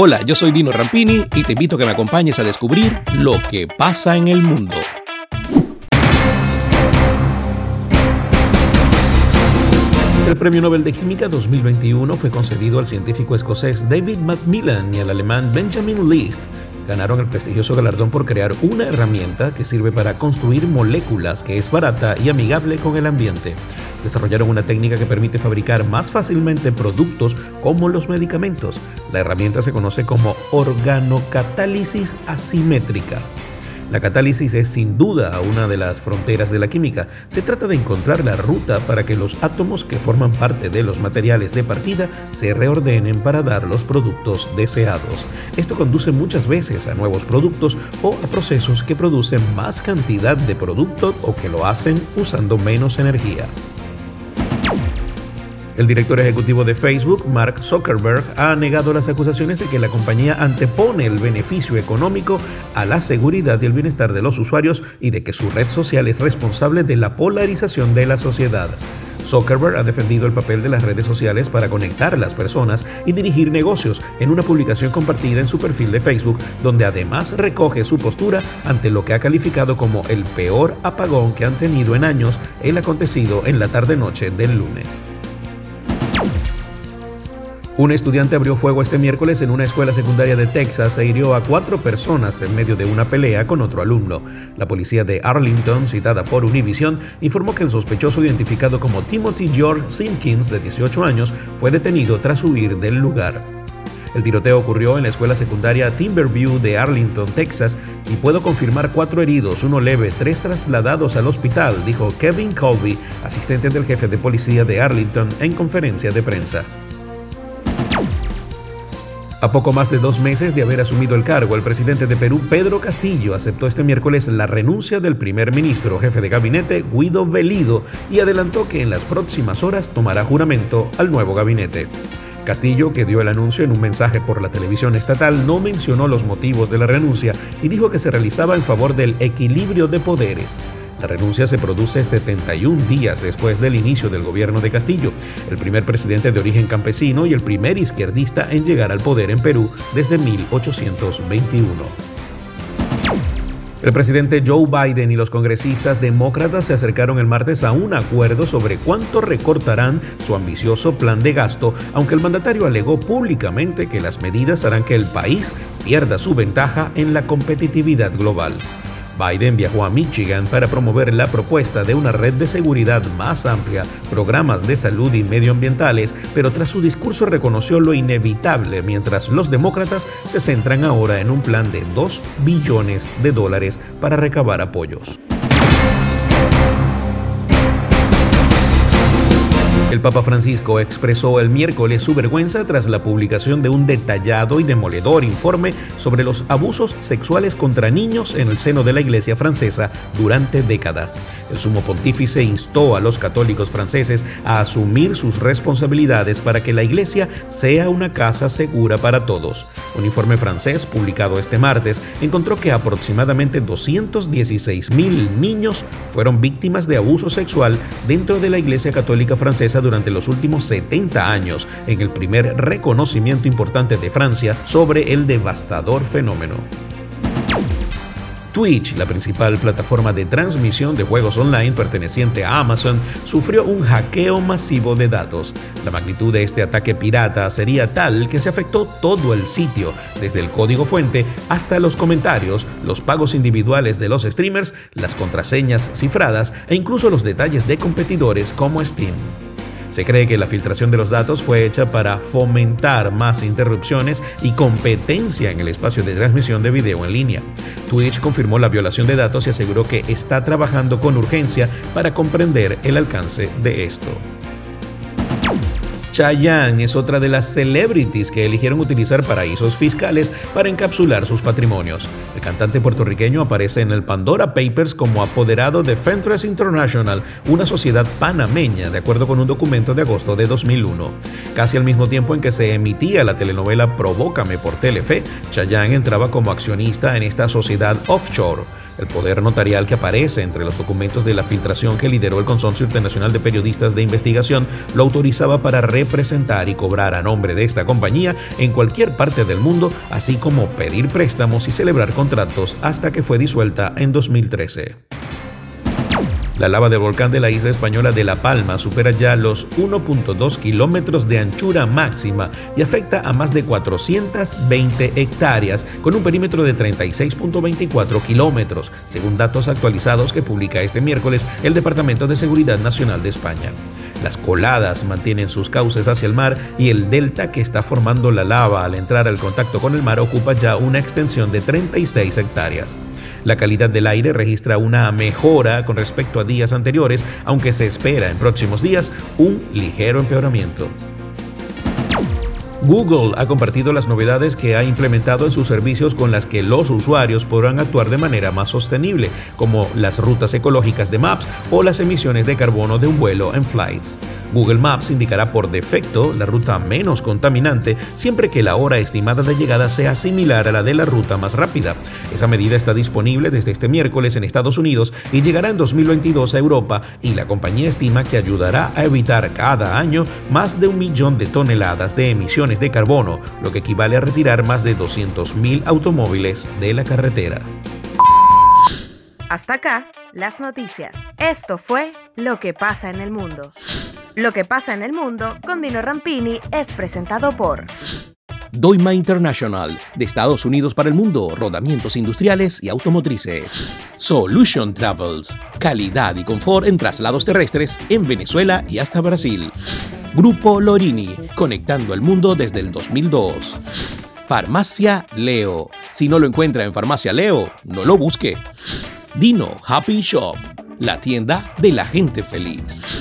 Hola, yo soy Dino Rampini y te invito a que me acompañes a descubrir lo que pasa en el mundo. El Premio Nobel de Química 2021 fue concedido al científico escocés David Macmillan y al alemán Benjamin List. Ganaron el prestigioso galardón por crear una herramienta que sirve para construir moléculas que es barata y amigable con el ambiente desarrollaron una técnica que permite fabricar más fácilmente productos como los medicamentos. La herramienta se conoce como organocatálisis asimétrica. La catálisis es sin duda una de las fronteras de la química. Se trata de encontrar la ruta para que los átomos que forman parte de los materiales de partida se reordenen para dar los productos deseados. Esto conduce muchas veces a nuevos productos o a procesos que producen más cantidad de producto o que lo hacen usando menos energía. El director ejecutivo de Facebook, Mark Zuckerberg, ha negado las acusaciones de que la compañía antepone el beneficio económico a la seguridad y el bienestar de los usuarios y de que su red social es responsable de la polarización de la sociedad. Zuckerberg ha defendido el papel de las redes sociales para conectar a las personas y dirigir negocios en una publicación compartida en su perfil de Facebook, donde además recoge su postura ante lo que ha calificado como el peor apagón que han tenido en años el acontecido en la tarde-noche del lunes. Un estudiante abrió fuego este miércoles en una escuela secundaria de Texas e hirió a cuatro personas en medio de una pelea con otro alumno. La policía de Arlington, citada por Univision, informó que el sospechoso identificado como Timothy George Simpkins, de 18 años, fue detenido tras huir del lugar. El tiroteo ocurrió en la escuela secundaria Timberview de Arlington, Texas, y puedo confirmar cuatro heridos, uno leve, tres trasladados al hospital, dijo Kevin Colby, asistente del jefe de policía de Arlington, en conferencia de prensa. A poco más de dos meses de haber asumido el cargo, el presidente de Perú, Pedro Castillo, aceptó este miércoles la renuncia del primer ministro, jefe de gabinete, Guido Velido, y adelantó que en las próximas horas tomará juramento al nuevo gabinete. Castillo, que dio el anuncio en un mensaje por la televisión estatal, no mencionó los motivos de la renuncia y dijo que se realizaba en favor del equilibrio de poderes. La renuncia se produce 71 días después del inicio del gobierno de Castillo, el primer presidente de origen campesino y el primer izquierdista en llegar al poder en Perú desde 1821. El presidente Joe Biden y los congresistas demócratas se acercaron el martes a un acuerdo sobre cuánto recortarán su ambicioso plan de gasto, aunque el mandatario alegó públicamente que las medidas harán que el país pierda su ventaja en la competitividad global. Biden viajó a Michigan para promover la propuesta de una red de seguridad más amplia, programas de salud y medioambientales, pero tras su discurso reconoció lo inevitable mientras los demócratas se centran ahora en un plan de 2 billones de dólares para recabar apoyos. El Papa Francisco expresó el miércoles su vergüenza tras la publicación de un detallado y demoledor informe sobre los abusos sexuales contra niños en el seno de la Iglesia francesa durante décadas. El sumo pontífice instó a los católicos franceses a asumir sus responsabilidades para que la Iglesia sea una casa segura para todos. Un informe francés publicado este martes encontró que aproximadamente 216 mil niños fueron víctimas de abuso sexual dentro de la Iglesia Católica Francesa durante los últimos 70 años en el primer reconocimiento importante de Francia sobre el devastador fenómeno. Twitch, la principal plataforma de transmisión de juegos online perteneciente a Amazon, sufrió un hackeo masivo de datos. La magnitud de este ataque pirata sería tal que se afectó todo el sitio, desde el código fuente hasta los comentarios, los pagos individuales de los streamers, las contraseñas cifradas e incluso los detalles de competidores como Steam. Se cree que la filtración de los datos fue hecha para fomentar más interrupciones y competencia en el espacio de transmisión de video en línea. Twitch confirmó la violación de datos y aseguró que está trabajando con urgencia para comprender el alcance de esto. Chayanne es otra de las celebrities que eligieron utilizar paraísos fiscales para encapsular sus patrimonios. El cantante puertorriqueño aparece en el Pandora Papers como apoderado de Fentress International, una sociedad panameña, de acuerdo con un documento de agosto de 2001. Casi al mismo tiempo en que se emitía la telenovela Provócame por Telefe, Chayanne entraba como accionista en esta sociedad offshore. El poder notarial que aparece entre los documentos de la filtración que lideró el Consorcio Internacional de Periodistas de Investigación lo autorizaba para representar y cobrar a nombre de esta compañía en cualquier parte del mundo, así como pedir préstamos y celebrar contratos hasta que fue disuelta en 2013. La lava del volcán de la isla española de La Palma supera ya los 1.2 kilómetros de anchura máxima y afecta a más de 420 hectáreas, con un perímetro de 36.24 kilómetros, según datos actualizados que publica este miércoles el Departamento de Seguridad Nacional de España. Las coladas mantienen sus cauces hacia el mar y el delta que está formando la lava al entrar al contacto con el mar ocupa ya una extensión de 36 hectáreas. La calidad del aire registra una mejora con respecto a días anteriores, aunque se espera en próximos días un ligero empeoramiento. Google ha compartido las novedades que ha implementado en sus servicios con las que los usuarios podrán actuar de manera más sostenible, como las rutas ecológicas de Maps o las emisiones de carbono de un vuelo en Flights. Google Maps indicará por defecto la ruta menos contaminante siempre que la hora estimada de llegada sea similar a la de la ruta más rápida. Esa medida está disponible desde este miércoles en Estados Unidos y llegará en 2022 a Europa y la compañía estima que ayudará a evitar cada año más de un millón de toneladas de emisiones de carbono, lo que equivale a retirar más de 200.000 automóviles de la carretera. Hasta acá, las noticias. Esto fue Lo que pasa en el mundo. Lo que pasa en el mundo con Dino Rampini es presentado por Doima International, de Estados Unidos para el mundo, rodamientos industriales y automotrices. Solution Travels, calidad y confort en traslados terrestres en Venezuela y hasta Brasil. Grupo Lorini, conectando al mundo desde el 2002. Farmacia Leo. Si no lo encuentra en Farmacia Leo, no lo busque. Dino Happy Shop, la tienda de la gente feliz.